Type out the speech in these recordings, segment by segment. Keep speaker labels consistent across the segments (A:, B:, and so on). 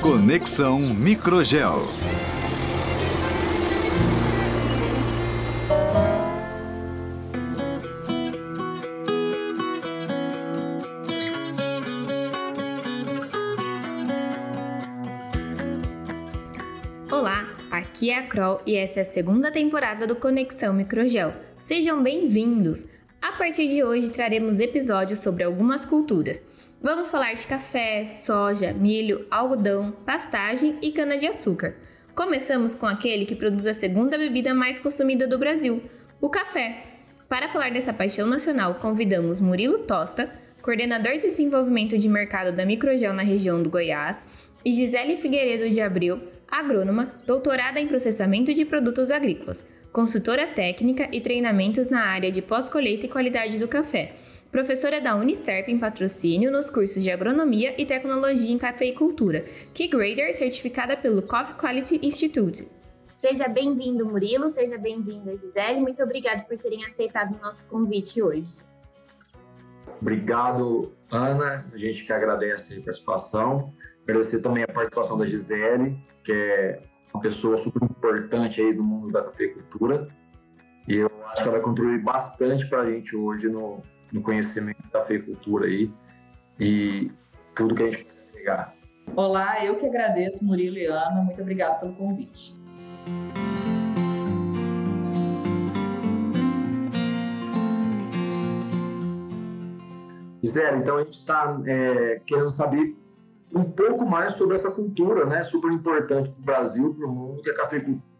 A: Conexão Microgel.
B: Olá, aqui é a Kroll e essa é a segunda temporada do Conexão Microgel. Sejam bem-vindos! A partir de hoje traremos episódios sobre algumas culturas. Vamos falar de café, soja, milho, algodão, pastagem e cana-de-açúcar. Começamos com aquele que produz a segunda bebida mais consumida do Brasil, o café. Para falar dessa paixão nacional, convidamos Murilo Tosta, coordenador de desenvolvimento de mercado da Microgel na região do Goiás, e Gisele Figueiredo de Abril, agrônoma, doutorada em processamento de produtos agrícolas, consultora técnica e treinamentos na área de pós-colheita e qualidade do café professora da Unicerp em patrocínio nos cursos de Agronomia e Tecnologia em Cafeicultura, Key Grader certificada pelo Coffee Quality Institute.
C: Seja bem-vindo, Murilo, seja bem-vinda, Gisele. Muito obrigada por terem aceitado o nosso convite hoje.
D: Obrigado, Ana. A gente que agradece a participação. Agradecer também a participação da Gisele, que é uma pessoa super importante aí do mundo da cafeicultura. E eu acho que ela vai contribuir bastante para a gente hoje no, no conhecimento da feicultura aí e tudo que a gente pode pegar.
E: Olá, eu que agradeço, Murilo e Ana. Muito obrigado pelo convite.
D: Gisele, então a gente está é, querendo saber um pouco mais sobre essa cultura, né? Super importante para o Brasil, para o mundo, que é a cafeicultura.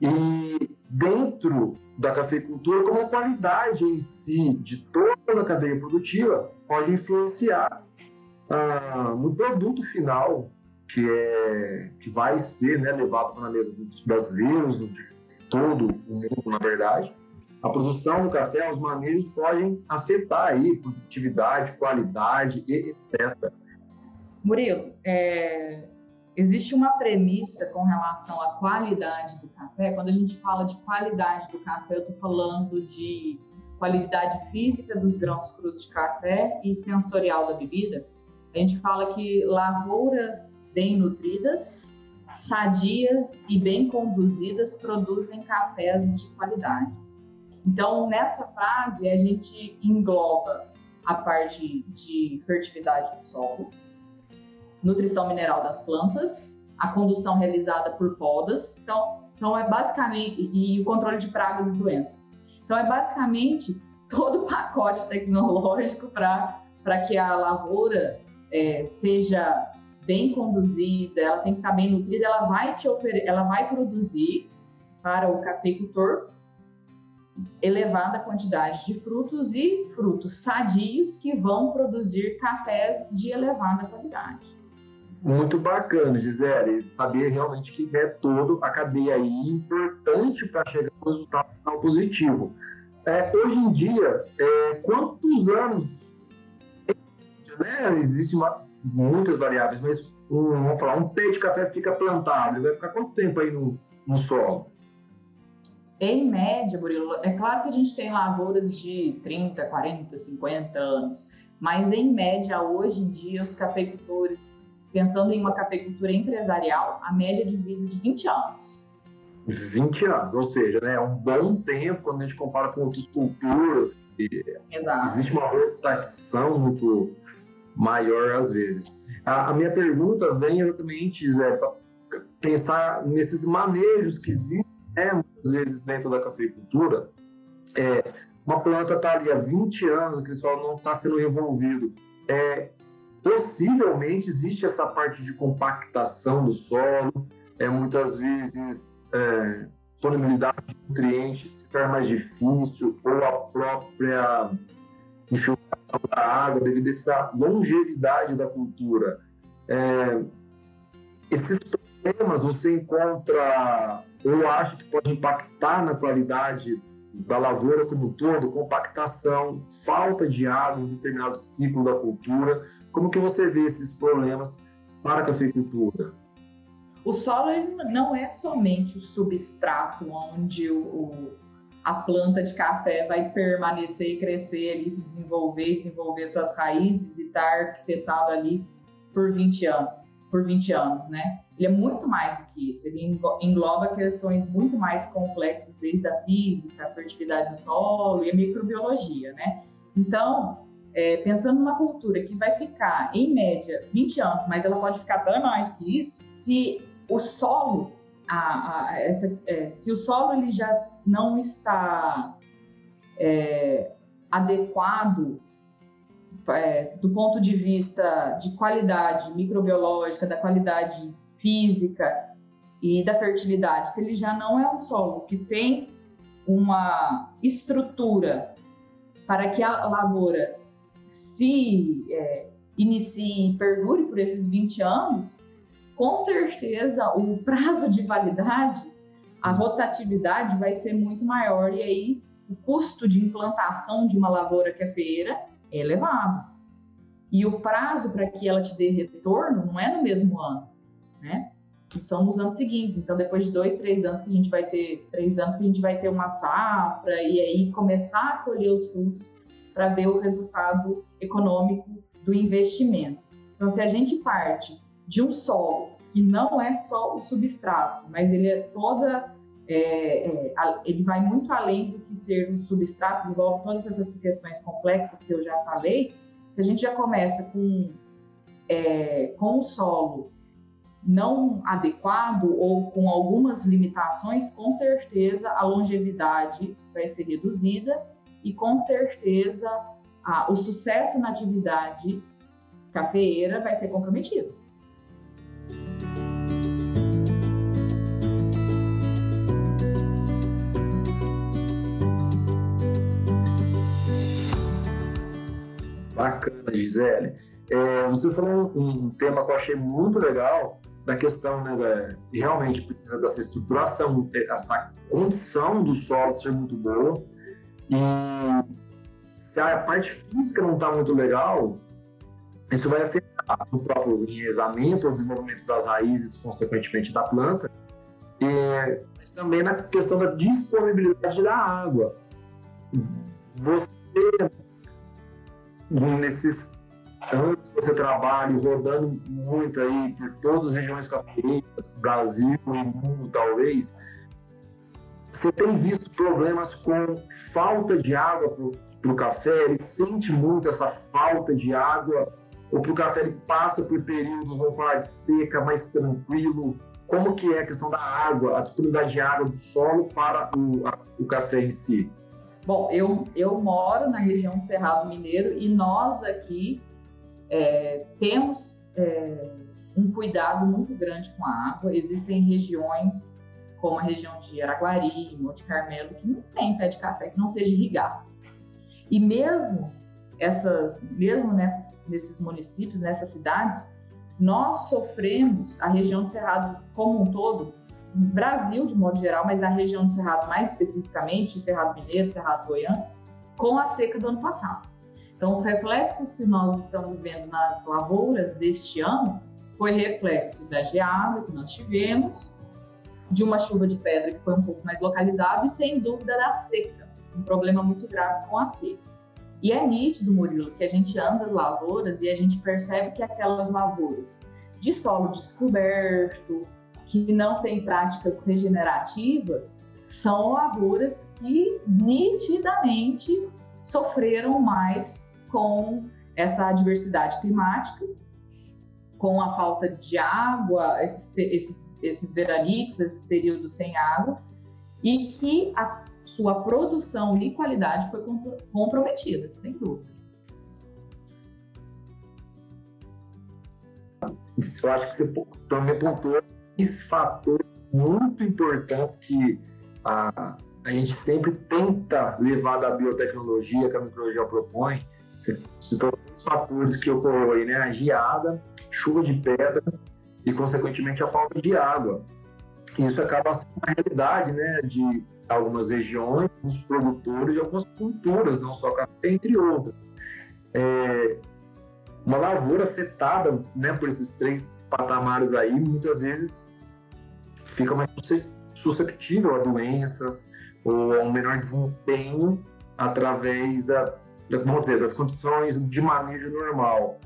D: E dentro da cafeicultura, como a qualidade em si de toda a cadeia produtiva pode influenciar ah, no produto final que é que vai ser né, levado para a mesa dos brasileiros, de todo o mundo, na verdade. A produção do café, os manejos podem afetar aí produtividade, qualidade, etc.
E: Murilo, é, Existe uma premissa com relação à qualidade do café. Quando a gente fala de qualidade do café, eu estou falando de qualidade física dos grãos crus de café e sensorial da bebida. A gente fala que lavouras bem nutridas, sadias e bem conduzidas produzem cafés de qualidade. Então, nessa frase, a gente engloba a parte de fertilidade do solo, nutrição mineral das plantas, a condução realizada por podas. Então, então é basicamente e o controle de pragas e doenças. Então é basicamente todo o pacote tecnológico para para que a lavoura é, seja bem conduzida, ela tem que estar bem nutrida, ela vai te ela vai produzir para o cafeicultor elevada quantidade de frutos e frutos sadios que vão produzir cafés de elevada qualidade
D: muito bacana, Gisele, saber realmente que é todo a cadeia aí importante para chegar ao resultado final positivo. É, hoje em dia, é, quantos anos né, existem muitas variáveis, mas um, vamos falar, um pé de café fica plantado, vai ficar quanto tempo aí no, no solo?
E: Em média, Murilo, é claro que a gente tem lavouras de 30, 40, 50 anos, mas em média, hoje em dia, os cafeicultores pensando em uma cafeicultura empresarial, a média de vida de 20 anos.
D: 20 anos, ou seja, né, é um bom tempo quando a gente compara com outras culturas.
E: Exato.
D: Existe uma rotação muito maior às vezes. A, a minha pergunta vem exatamente, Zé, para pensar nesses manejos que existem, né, muitas vezes dentro da cafeicultura. É, uma planta está ali há 20 anos, aquele solo não está sendo revolvido. É, Possivelmente existe essa parte de compactação do solo, é, muitas vezes é, disponibilidade de nutrientes fica mais difícil, ou a própria infiltração da água devido a essa longevidade da cultura. É, esses problemas você encontra ou acha que pode impactar na qualidade da lavoura como um todo, compactação, falta de água em determinado ciclo da cultura. Como que você vê esses problemas para a cafeicultura?
E: O solo não é somente o substrato onde o, o, a planta de café vai permanecer e crescer ali, se desenvolver, desenvolver suas raízes e estar arquitetado ali por 20 anos, por 20 anos, né? Ele é muito mais do que isso, ele engloba questões muito mais complexas, desde a física, a fertilidade do solo e a microbiologia, né? Então, é, pensando numa cultura que vai ficar, em média, 20 anos, mas ela pode ficar até mais que isso, se o solo, a, a, essa, é, se o solo ele já não está é, adequado é, do ponto de vista de qualidade microbiológica, da qualidade física e da fertilidade, se ele já não é um solo que tem uma estrutura para que a lavoura se é, inicie e perdure por esses 20 anos, com certeza o prazo de validade, a rotatividade vai ser muito maior e aí o custo de implantação de uma lavoura cafeeira é elevado. E o prazo para que ela te dê retorno não é no mesmo ano, né? E são nos anos seguintes. Então, depois de dois, três anos que a gente vai ter, três anos que a gente vai ter uma safra e aí começar a colher os frutos para ver o resultado econômico do investimento. Então, se a gente parte de um solo que não é só o substrato, mas ele é toda é, é, ele vai muito além do que ser um substrato, envolve todas essas questões complexas que eu já falei. Se a gente já começa com, é, com o solo não adequado ou com algumas limitações, com certeza a longevidade vai ser reduzida e com certeza a, o sucesso na atividade cafeeira vai ser comprometido.
D: Bacana, Gisele. É, você falou um, tema que eu achei muito legal, da questão, né, da, realmente precisa dessa estruturação, essa condição do solo ser muito boa, e se a parte física não está muito legal, isso vai afetar o próprio enraizamento, o desenvolvimento das raízes, consequentemente da planta, e, mas também na questão da disponibilidade da água. Você, nesses anos que você trabalha, rodando muito aí por todas as regiões cafeeiras, Brasil e mundo talvez, você tem visto problemas com falta de água para o café? Ele sente muito essa falta de água? Ou para o café ele passa por períodos, vamos falar, de seca, mais tranquilo? Como que é a questão da água, a disponibilidade de água do solo para o, a, o café em si?
E: Bom, eu, eu moro na região do Cerrado Mineiro e nós aqui é, temos é, um cuidado muito grande com a água. Existem regiões como a região de Araguari, Monte Carmelo, que não tem pé de café que não seja irrigado. E mesmo essas, mesmo nessas, nesses municípios, nessas cidades, nós sofremos a região do Cerrado como um todo, Brasil de modo geral, mas a região do Cerrado mais especificamente, Cerrado Mineiro, Cerrado Goiano, com a seca do ano passado. Então, os reflexos que nós estamos vendo nas lavouras deste ano foi reflexo da geada que nós tivemos, de uma chuva de pedra que foi um pouco mais localizada e, sem dúvida, da seca, um problema muito grave com a seca. E é nítido, Murilo, que a gente anda as lavouras e a gente percebe que aquelas lavouras de solo descoberto, que não tem práticas regenerativas, são lavouras que nitidamente sofreram mais com essa adversidade climática, com a falta de água, esses, esses esses veranicos, esses períodos sem água, e que a sua produção e qualidade foi comprometida, sem dúvida.
D: Eu acho que você também pontuou esse fator muito importante que a, a gente sempre tenta levar da biotecnologia que a microbiologia propõe. Você citou os fatores que ocorreram aí, né? A geada, chuva de pedra e, consequentemente, a falta de água. Isso acaba sendo uma realidade né, de algumas regiões, dos produtores de algumas culturas, não só café, entre outras. É, uma lavoura afetada né, por esses três patamares aí, muitas vezes fica mais suscetível a doenças, ou um menor desempenho através da, da vamos dizer, das condições de manejo normal.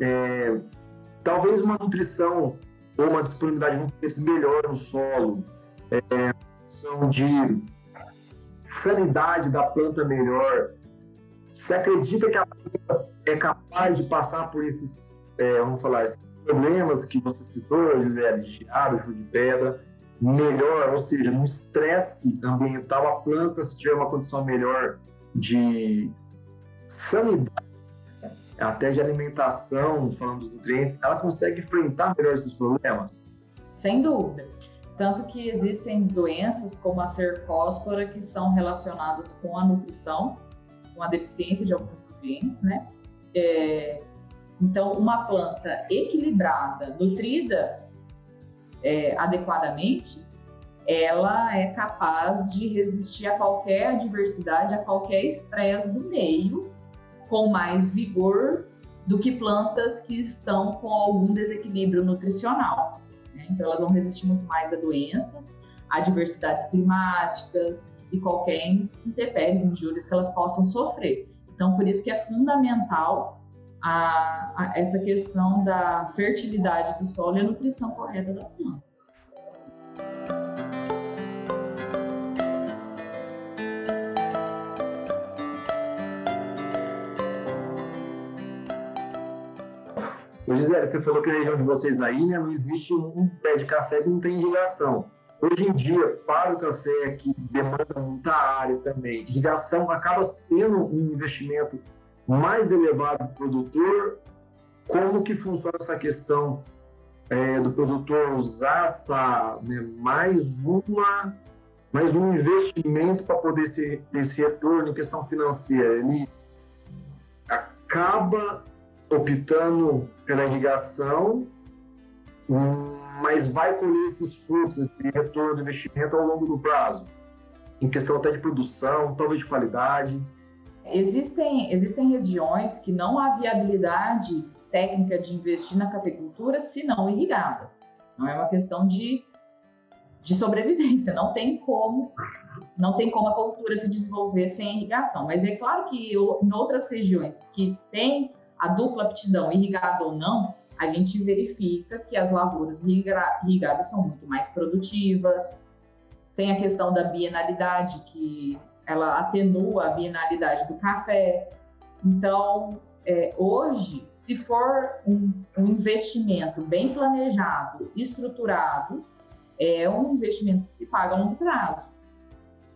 D: É, talvez uma nutrição ou uma disponibilidade de melhor no solo, é, são de sanidade da planta melhor. Você acredita que a planta é capaz de passar por esses, é, vamos falar, esses problemas que você citou, Gisele, de ar, de pedra, melhor, ou seja, no estresse ambiental, a planta, se tiver uma condição melhor de sanidade, até de alimentação, falando dos nutrientes, ela consegue enfrentar melhor esses problemas?
E: Sem dúvida. Tanto que existem doenças como a cercóspora que são relacionadas com a nutrição, com a deficiência de alguns nutrientes, né? É, então, uma planta equilibrada, nutrida é, adequadamente, ela é capaz de resistir a qualquer adversidade, a qualquer estresse do meio, com mais vigor do que plantas que estão com algum desequilíbrio nutricional. Né? Então, elas vão resistir muito mais a doenças, adversidades climáticas e qualquer intempéries, injúrias que elas possam sofrer. Então, por isso que é fundamental a, a essa questão da fertilidade do solo e a nutrição correta das plantas.
D: Gisele, você falou que na região de vocês aí né, não existe um pé de café que não tem irrigação. Hoje em dia, para o café que demanda muita área também, irrigação acaba sendo um investimento mais elevado para o produtor, como que funciona essa questão é, do produtor usar essa, né, mais uma mais um investimento para poder ter esse retorno em questão financeira. Ele acaba optando pela irrigação, mas vai colher esses frutos, esse retorno do investimento ao longo do prazo, em questão até de produção, talvez de qualidade.
E: Existem, existem regiões que não há viabilidade técnica de investir na cafeicultura se não irrigada. Não é uma questão de, de sobrevivência, não tem como não tem como a cultura se desenvolver sem irrigação. Mas é claro que em outras regiões que tem a dupla aptidão, irrigada ou não, a gente verifica que as lavouras irrigadas são muito mais produtivas. Tem a questão da bienalidade, que ela atenua a bienalidade do café. Então, é, hoje, se for um, um, investimento bem planejado, estruturado, é um investimento que se paga a longo prazo.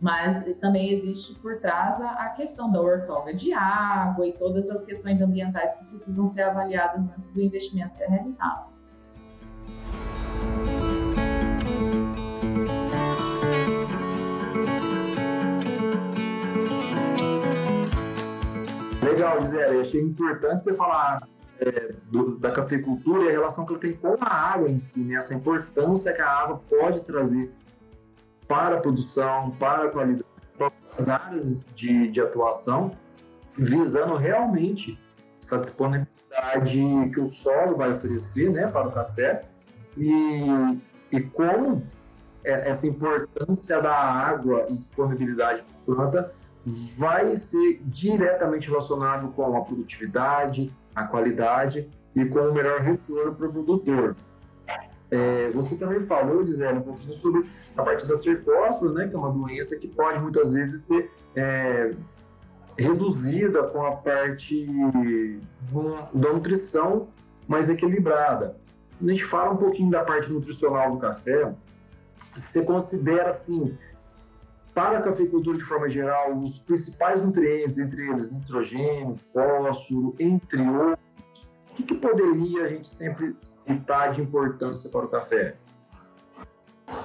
E: Mas também existe por trás a, questão da ortoga de água e todas as questões ambientais que precisam ser avaliadas antes do investimento ser realizado.
D: Legal, Gisele. Achei importante você falar é, do, da cafeicultura e a relação que ela tem com a água em si, né? essa importância que a água pode trazer para a produção, para a qualidade, para as áreas de, de atuação, visando realmente essa disponibilidade que o solo vai oferecer né, para o café e, e como é, essa importância da água e disponibilidade para a planta vai ser diretamente relacionado com a produtividade, a qualidade e com o melhor retorno para o produtor. É, você também falou, Gisele, um pouquinho sobre a parte da cercóspora, né, que é uma doença que pode muitas vezes ser é, reduzida com a parte da nutrição mais equilibrada. A gente fala um pouquinho da parte nutricional do café, você considera assim para a cafeicultura de forma geral, os principais nutrientes, entre eles nitrogênio, fósforo, entre outros, que, que poderia a gente sempre citar de importância para o café?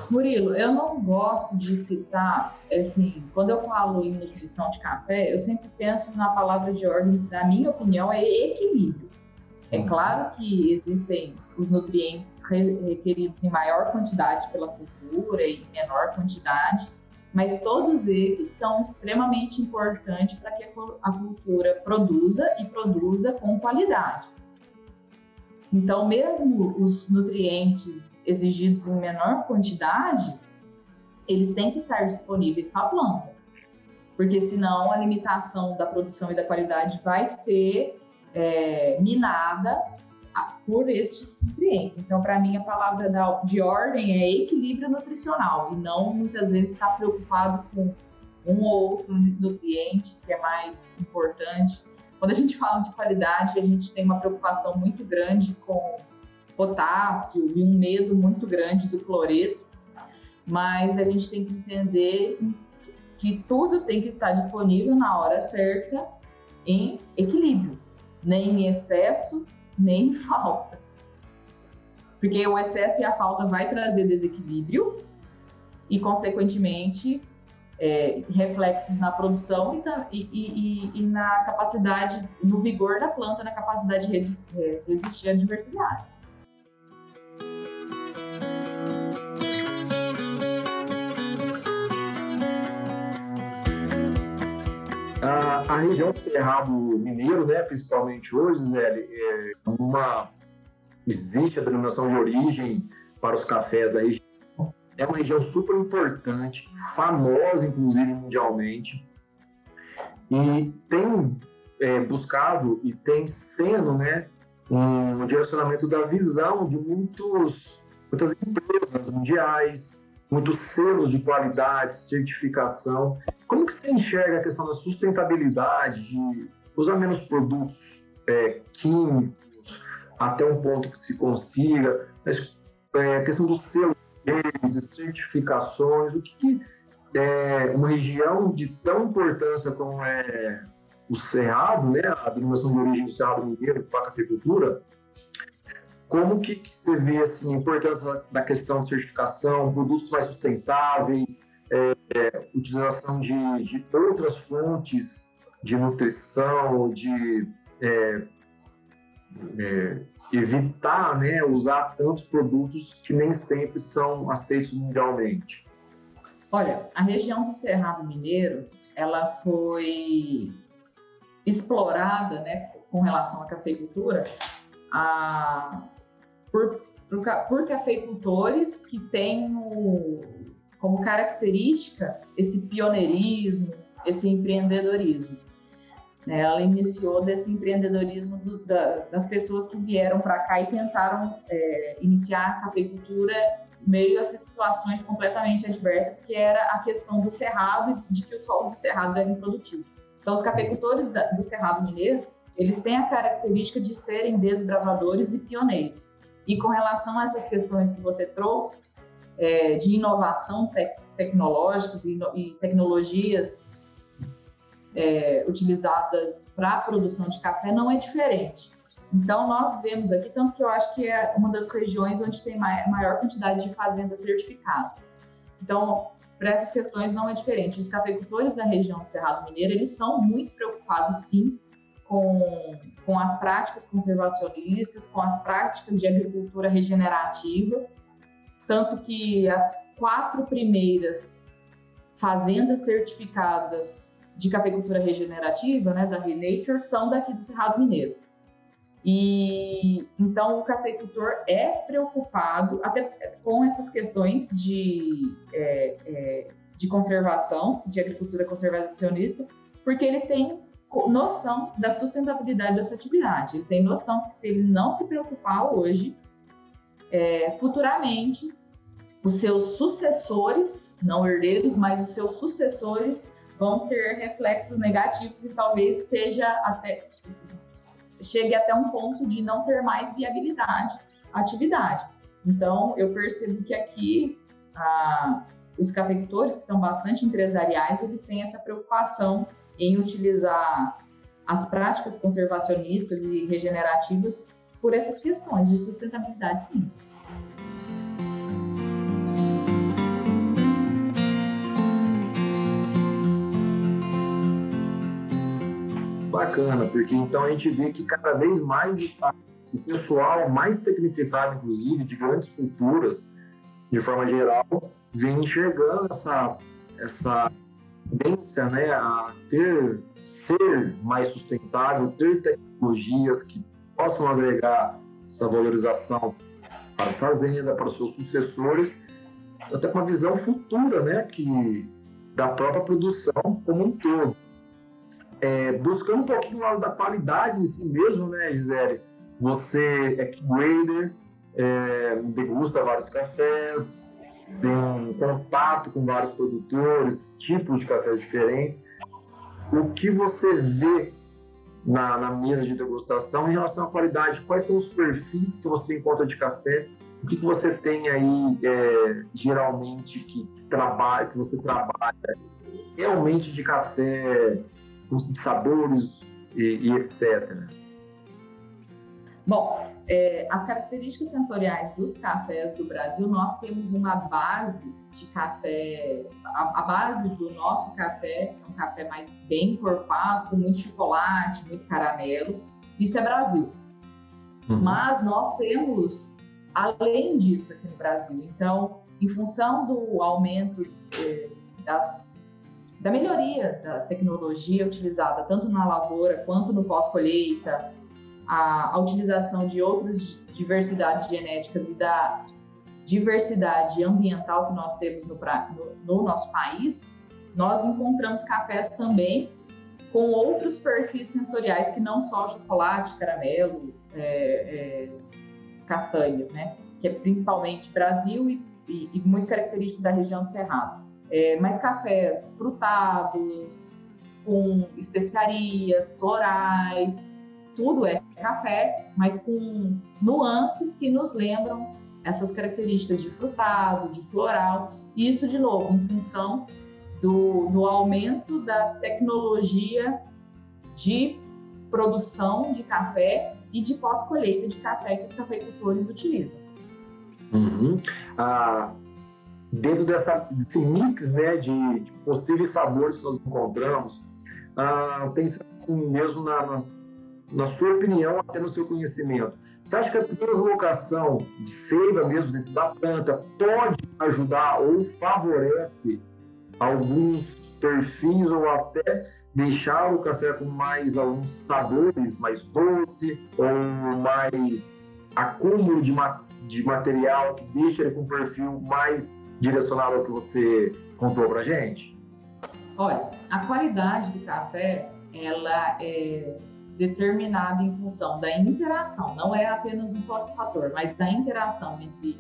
E: Murilo, eu não gosto de citar, assim, quando eu falo em nutrição de café, eu sempre penso na palavra de ordem, na minha opinião, é equilíbrio. É uhum. claro que existem os nutrientes requeridos em maior quantidade pela cultura e em menor quantidade, mas todos eles são extremamente importantes para que a cultura produza e produza com qualidade. Então, mesmo os nutrientes exigidos em menor quantidade, eles têm que estar disponíveis para a planta, porque senão a limitação da produção e da qualidade vai ser é, minada por estes nutrientes. Então, para mim, a palavra de ordem é equilíbrio nutricional e não muitas vezes estar preocupado com um ou outro nutriente que é mais importante. Quando a gente fala de qualidade, a gente tem uma preocupação muito grande com potássio e um medo muito grande do cloreto, mas a gente tem que entender que tudo tem que estar disponível na hora certa em equilíbrio, nem em excesso, nem em falta. Porque o excesso e a falta vai trazer desequilíbrio e, consequentemente, é, reflexos na produção e, e, e, e, na capacidade, no vigor da planta, na capacidade de é, resistir a adversidades.
D: A, região do Cerrado Mineiro, né, principalmente hoje, Zé, é uma existe a denominação de origem para os cafés da região. É uma região super importante, famosa inclusive mundialmente, e tem é, buscado e tem sendo, né, um direcionamento da visão de muitos, muitas empresas mundiais, muitos selos de qualidade, certificação. Como que você enxerga a questão da sustentabilidade, de usar menos produtos é, químicos até um ponto que se consiga, é, a questão do selo de certificações, o que, que é, uma região de tão importância como é o Cerrado, né, a denominação de origem do Cerrado Mineiro para a cafeicultura, como que, que, você vê assim, a importância da questão de certificação, produtos mais sustentáveis, é, é, utilização de, de, outras fontes de nutrição, de é, é, evitar né, usar tantos produtos que nem sempre são aceitos mundialmente?
E: Olha, a região do Cerrado Mineiro, ela foi explorada, né, com relação à cafeicultura, a, por, por, por cafeicultores que têm o, como característica esse pioneirismo, esse empreendedorismo. Né? Ela iniciou desse empreendedorismo do, da, das pessoas que vieram para cá e tentaram é, iniciar a cafeicultura meio a situações completamente adversas, que era a questão do cerrado e de que o solo do cerrado era improdutivo. Então, os cafeicultores da, do Cerrado Mineiro, eles têm a característica de serem desbravadores e pioneiros. E com relação a essas questões que você trouxe, é, de inovação tec tecnológicas e, e tecnologias é, utilizadas para a produção de café não é diferente. Então, nós vemos aqui, tanto que eu acho que é uma das regiões onde tem maior quantidade de fazendas certificadas. Então, para essas questões não é diferente. Os cafeicultores da região do Cerrado Mineiro, eles são muito preocupados, sim, com, com as práticas conservacionistas, com as práticas de agricultura regenerativa, tanto que as quatro primeiras fazendas certificadas de cafeicultura regenerativa, né, da Renature, são daqui do Cerrado Mineiro. E então o cafeicultor é preocupado até com essas questões de, é, é, de conservação, de agricultura conservacionista, porque ele tem noção da sustentabilidade dessa atividade. Ele tem noção que se ele não se preocupar hoje, é, futuramente os seus sucessores, não herdeiros, mas os seus sucessores vão ter reflexos negativos e talvez seja até chegue até um ponto de não ter mais viabilidade atividade. Então, eu percebo que aqui os cafeicultores, que são bastante empresariais, eles têm essa preocupação em utilizar as práticas conservacionistas e regenerativas por essas questões de sustentabilidade, sim.
D: Bacana, porque então a gente vê que cada vez mais o pessoal mais tecnificado, inclusive, de grandes culturas, de forma geral, vem enxergando essa, essa tendência né, a ter, ser mais sustentável, ter tecnologias que possam agregar essa valorização para a fazenda, para os seus sucessores, até com uma visão futura, né, que da própria produção como um todo. É, buscando um pouquinho o lado da qualidade em si mesmo, né, Gisele? Você é grader, é, degusta vários cafés, tem um contato com vários produtores, tipos de cafés diferentes. O que você vê na, na, mesa de degustação em relação à qualidade? Quais são os perfis que você encontra de café? O que, que você tem aí é, geralmente que trabalha, que você trabalha realmente de café, sabores e, e etc.
E: Bom, é, as características sensoriais dos cafés do Brasil, nós temos uma base de café, a, a, base do nosso café é um café mais bem encorpado, com muito chocolate, muito caramelo. Isso é Brasil. Uhum. Mas nós temos além disso aqui no Brasil. Então, em função do aumento é, das, da melhoria da tecnologia utilizada tanto na lavoura quanto no pós-colheita, a, a utilização de outras diversidades genéticas e da diversidade ambiental que nós temos no, no, no, nosso país, nós encontramos cafés também com outros perfis sensoriais que não só chocolate, caramelo, é, é, castanhas, né? Que é principalmente Brasil e, e, e muito característico da região do Cerrado. É, mas cafés frutados, com especiarias, florais, tudo é café, mas com nuances que nos lembram essas características de frutado, de floral. E isso, de novo, em função do, do aumento da tecnologia de produção de café e de pós-colheita de café que os cafeicultores utilizam.
D: Uhum. Ah, dentro dessa, desse mix né, de, de, possíveis sabores que nós encontramos, ah, assim mesmo na, nas na sua opinião, até no seu conhecimento, você acha que a translocação de seiva mesmo dentro da planta pode ajudar ou favorece alguns perfis ou até deixar o café com mais alguns sabores, mais doce ou mais acúmulo de, ma de material que deixa ele com um perfil mais direcionado ao que você contou para gente?
E: Olha, a qualidade do café, ela é determinado em função da interação, não é apenas um fator, mas da interação entre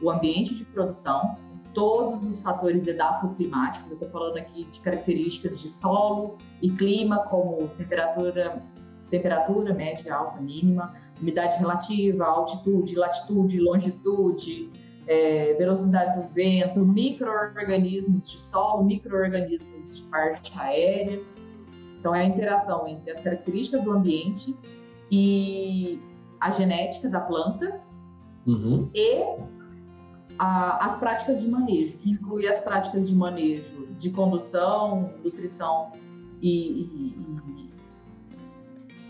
E: o ambiente de produção, todos os fatores edafoclimáticos, eu estou falando aqui de características de solo e clima, como temperatura, temperatura média, alta, mínima, umidade relativa, altitude, latitude, longitude, é, velocidade do vento, micro-organismos de solo, micro-organismos de parte aérea, então, é a interação entre as características do ambiente e a genética da planta uhum. e a, as práticas de manejo, que inclui as práticas de manejo de condução, nutrição e, e,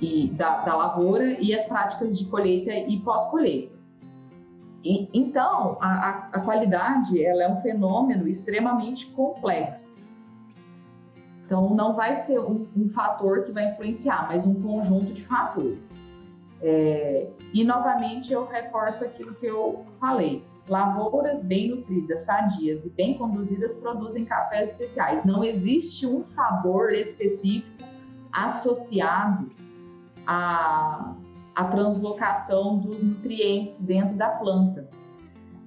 E: e, e da, da, lavoura e as práticas de colheita e pós-colheita. Então, a, a qualidade ela é um fenômeno extremamente complexo então, não vai ser um, um fator que vai influenciar, mas um conjunto de fatores. É, e, novamente, eu reforço aquilo que eu falei. Lavouras bem nutridas, sadias e bem conduzidas produzem cafés especiais. Não existe um sabor específico associado à, à translocação dos nutrientes dentro da planta.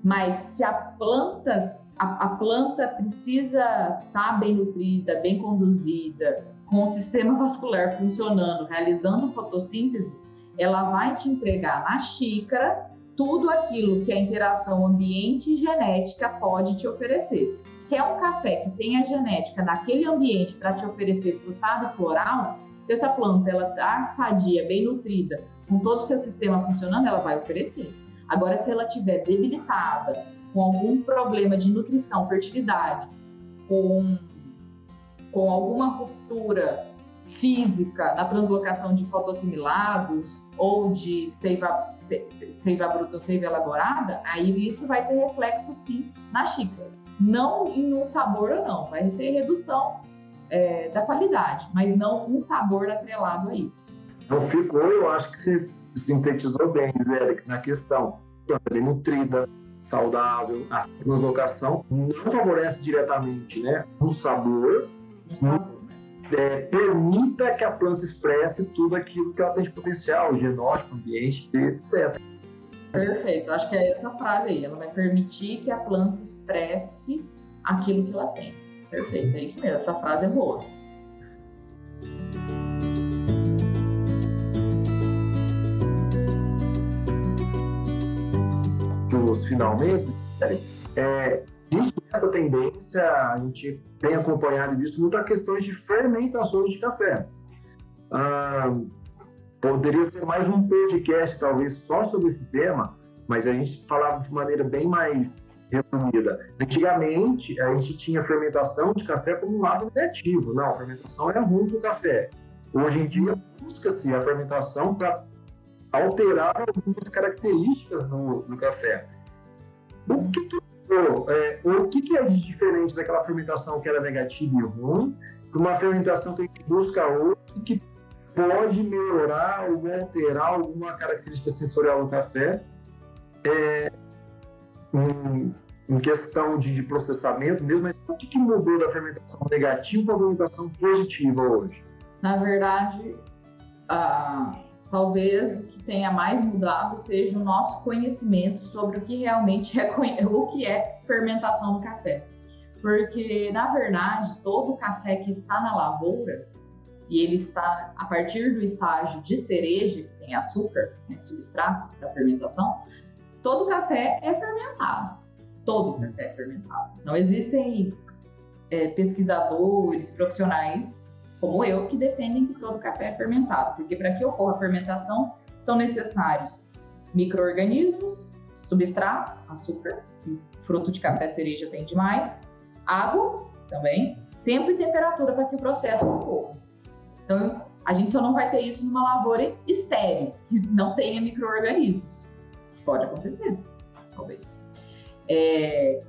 E: Mas se a planta a, a planta precisa estar tá bem nutrida, bem conduzida, com o sistema vascular funcionando, realizando fotossíntese, ela vai te entregar na xícara tudo aquilo que a interação ambiente e genética pode te oferecer. Se é um café que tem a genética naquele ambiente para te oferecer frutado floral, se essa planta ela está sadia, bem nutrida, com todo o seu sistema funcionando, ela vai oferecer. Agora, se ela estiver debilitada, com algum problema de nutrição, fertilidade, com, com alguma ruptura física na translocação de fotossimilados ou de seiva, seiva bruta ou seiva elaborada, aí isso vai ter reflexo sim na xícara. Não em um sabor ou não, vai ter redução é, da qualidade, mas não um sabor atrelado a isso.
D: Não ficou, eu acho que você sintetizou bem, Zé, na questão. Planta bem nutrida, saudável, a translocação não favorece diretamente né, o sabor,
E: Um sabor, né?
D: é, permita que a planta expresse tudo aquilo que ela tem de potencial, genótipo, ambiente, etc.
E: Perfeito, acho que é essa frase aí. Ela vai permitir que a planta expresse aquilo que ela tem. Perfeito, é isso mesmo. Essa frase é boa.
D: Os finalmente, é, existe essa tendência, a gente tem acompanhado e visto muitas questões de fermentações de café. Ah, poderia ser mais um podcast, talvez, só sobre esse tema, mas a gente falava de maneira bem mais Antigamente, a gente tinha fermentação de café como um lado negativo. Não, a fermentação é ruim para o café. Hoje em dia, busca-se a fermentação para alterar algumas características do, do café. O que, que, é, o que, que é de diferente daquela fermentação que era negativa e ruim para uma fermentação que a gente busca hoje que pode melhorar ou alterar alguma característica sensorial do café é, em, em, questão de, de, processamento mesmo, mas o que, que mudou da fermentação negativa para a fermentação positiva hoje?
E: Na verdade, ah, talvez o que tenha mais mudado seja o nosso conhecimento sobre o que realmente é o que é fermentação do café. Porque, na verdade, todo o café que está na lavoura, e ele está a partir do estágio de cereja, que tem açúcar, né, substrato para fermentação, todo café é fermentado. Todo café é fermentado. Não existem é, pesquisadores, profissionais como eu, que defendem que todo café é fermentado, porque para que ocorra a fermentação são necessários micro-organismos, substrato, açúcar, fruto de café cereja tem demais, água também, tempo e temperatura para que o processo ocorra. Então, a gente só não vai ter isso numa lavoura estéril, que não tenha micro-organismos. Pode acontecer, talvez. É,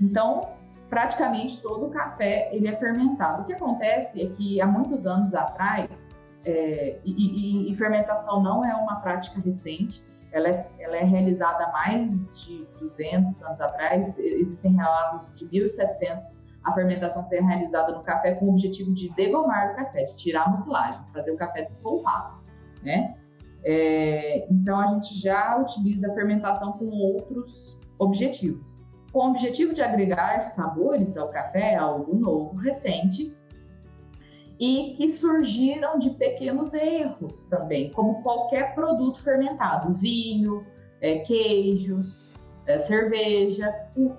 E: então, praticamente todo o café ele é fermentado. O que acontece é que há muitos anos atrás, é, e, e, e, fermentação não é uma prática recente, ela é, ela é, realizada há mais de 200 anos atrás, existem relatos de 1700 a fermentação ser realizada no café com o objetivo de degomar o café, de tirar a mucilagem, fazer o café despolpado, né? É, então a gente já utiliza a fermentação com outros objetivos com o objetivo de agregar sabores ao café, algo novo, recente, e que surgiram de pequenos erros também, como qualquer produto fermentado, vinho, é, queijos, é, cerveja. O,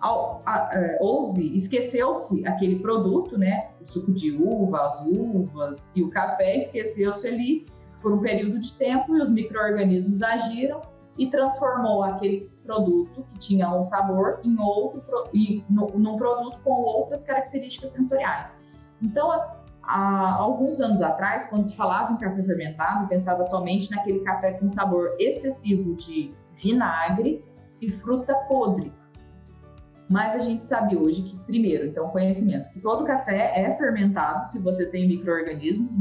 E: a, a, é, houve, esqueceu-se aquele produto, né? O suco de uva, as uvas e o café, esqueceu-se ali por um período de tempo e os micro-organismos agiram e transformou aquele produto que tinha um sabor em outro e no, num produto com outras características sensoriais. Então, há alguns anos atrás, quando se falava em café fermentado, pensava somente naquele café com sabor excessivo de vinagre e fruta podre. Mas a gente sabe hoje que, primeiro, então, conhecimento, que todo café é fermentado se você tem micro-organismos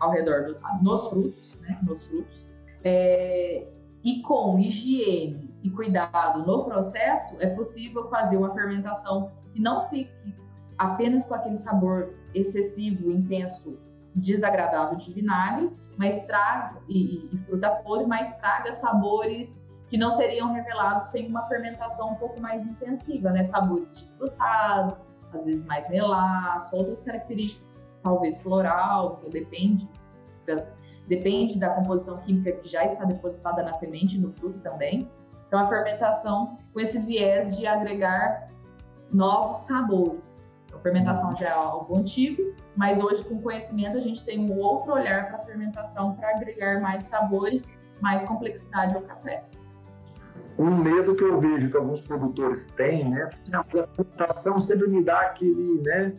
E: ao redor do, nos frutos, né, nos frutos. É, e com higiene e cuidado no processo, é possível fazer uma fermentação que não fique apenas com aquele sabor excessivo, intenso, desagradável de vinagre, mas traga e, e fruta podre, mas traga sabores que não seriam revelados sem uma fermentação um pouco mais intensiva, né? Sabores de frutado, às vezes mais melaço, outras características, talvez floral, que depende da, depende da composição química que já está depositada na semente no fruto também. Então, a fermentação com esse viés de agregar novos sabores. Então, a fermentação já é algo antigo, mas hoje, com conhecimento, a gente tem um outro olhar para a fermentação para agregar mais sabores, mais complexidade ao café.
D: Um medo que eu vejo que alguns produtores têm, né? A fermentação sempre me dá aquele, né?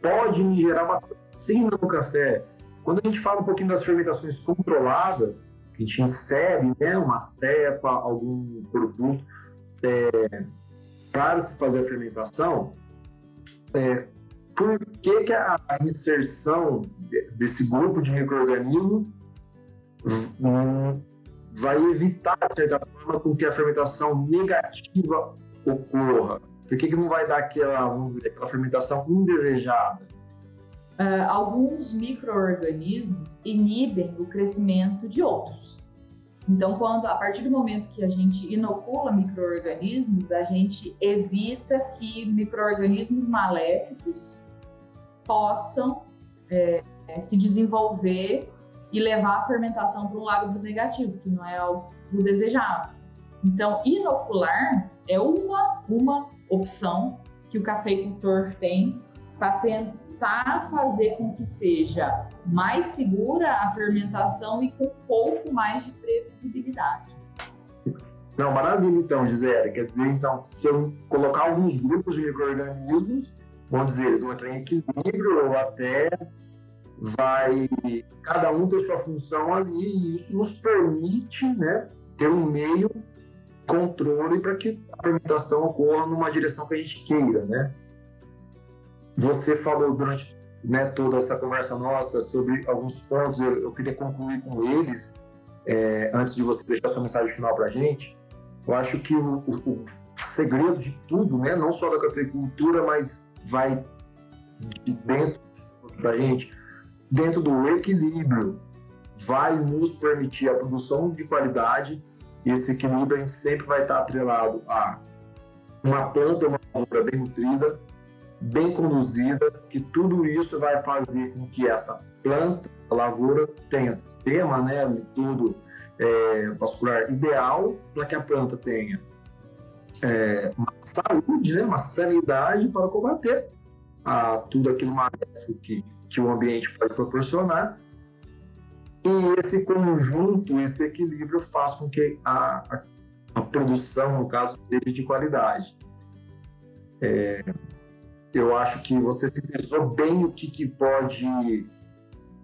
D: Pode me gerar uma toxina no café. Quando a gente fala um pouquinho das fermentações controladas, que a gente insere né, uma cepa, algum produto é, para se fazer a fermentação, é, por que, que a inserção desse grupo de micro-organismos vai evitar, de certa forma, com que a fermentação negativa ocorra? Por que, que não vai dar aquela, vamos dizer, aquela fermentação indesejada?
E: Uh, alguns micro-organismos inibem o crescimento de outros. Então, quando a partir do momento que a gente inocula micro-organismos, a gente evita que micro-organismos maléficos possam é, se desenvolver e levar a fermentação para um lado negativo, que não é algo desejado. Então, inocular é uma, uma opção que o cafeicultor tem para tentar fazer com que seja mais segura a fermentação e com um pouco mais de previsibilidade.
D: Não, maravilha então, Gisele. Quer dizer, então, se eu colocar alguns grupos de micro-organismos, vamos dizer, eles vão entrar em equilíbrio ou até vai cada um ter sua função ali e isso nos permite né, ter um meio controle para que a fermentação ocorra numa direção que a gente queira, né? Você falou durante né, toda essa conversa nossa sobre alguns pontos, eu, eu queria concluir com eles, é, antes de você deixar sua mensagem final para a gente. Eu acho que o, o, o, segredo de tudo, né, não só da cafeicultura, mas vai de dentro para a gente, dentro do equilíbrio, vai nos permitir a produção de qualidade e esse equilíbrio a gente sempre vai estar atrelado a uma planta, uma lavoura bem nutrida, bem conduzida, que tudo isso vai fazer com que essa planta, a lavoura, tenha sistema, né, de tudo é, vascular ideal, para que a planta tenha é, uma saúde, né, uma sanidade para combater a, tudo aquilo maléfico que, que o ambiente pode proporcionar e esse conjunto, esse equilíbrio faz com que a, a, produção, no caso, seja de qualidade. É, eu acho que você sintetizou bem o que, que pode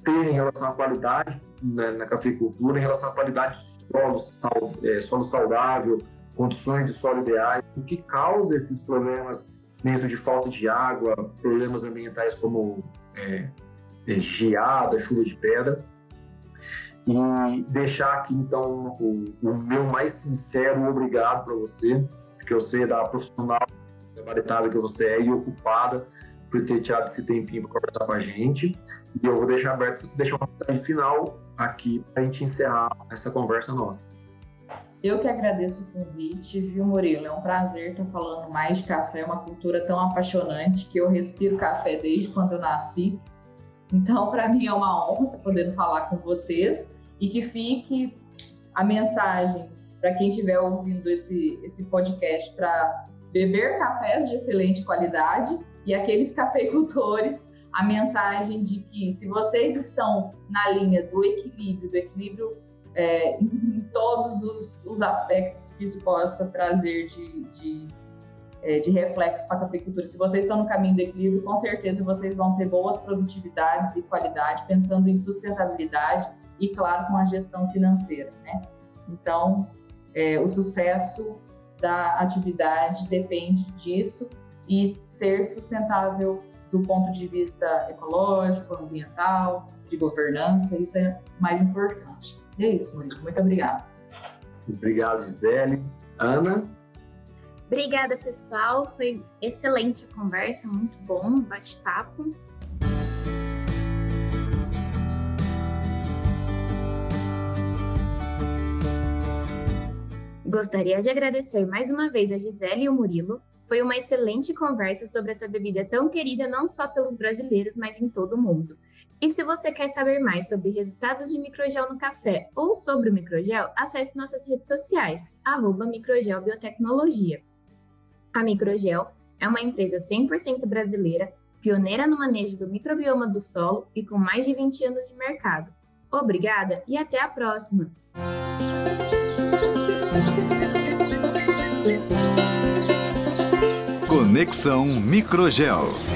D: ter em relação à qualidade né, na cafeicultura, em relação à qualidade do solo, sal, é, solo saudável, condições de solo ideais, o que causa esses problemas dentro de falta de água, problemas ambientais como é, geada, chuva de pedra. E deixar aqui, então, o, o meu mais sincero obrigado para você, porque eu sei da profissional gabaritada que você é e ocupada por ter tirado esse tempinho para conversar com a gente. E eu vou deixar aberto para você deixar uma mensagem final aqui para a gente encerrar essa conversa nossa.
E: Eu que agradeço o convite, viu, Murilo? É um prazer estar falando mais de café, uma cultura tão apaixonante que eu respiro café desde quando eu nasci. Então, para mim é uma honra estar podendo falar com vocês e que fique a mensagem para quem estiver ouvindo esse, esse podcast para beber cafés de excelente qualidade e aqueles cafeicultores a mensagem de que se vocês estão na linha do equilíbrio, do equilíbrio é, em todos os, os, aspectos que isso possa trazer de, de, é, de reflexo para a cafeicultura, se vocês estão no caminho do equilíbrio, com certeza vocês vão ter boas produtividades e qualidade, pensando em sustentabilidade e, claro, com a gestão financeira, né? Então, é, o sucesso da atividade depende disso e ser sustentável do ponto de vista ecológico, ambiental, de governança, isso é mais importante. E é isso, Murilo. Muito obrigada.
D: Obrigado, Gisele. Ana?
C: Obrigada, pessoal. Foi excelente a conversa, muito bom, bate-papo. Gostaria de agradecer mais uma vez a Gisele e o Murilo. Foi uma excelente conversa sobre essa bebida tão querida não só pelos brasileiros, mas em todo o mundo. E se você quer saber mais sobre resultados de microgel no café ou sobre o microgel, acesse nossas redes sociais, arroba Microgel Biotecnologia. A Microgel é uma empresa 100% brasileira, pioneira no manejo do microbioma do solo e com mais de 20 anos de mercado. Obrigada e até a próxima!
A: Conexão Microgel.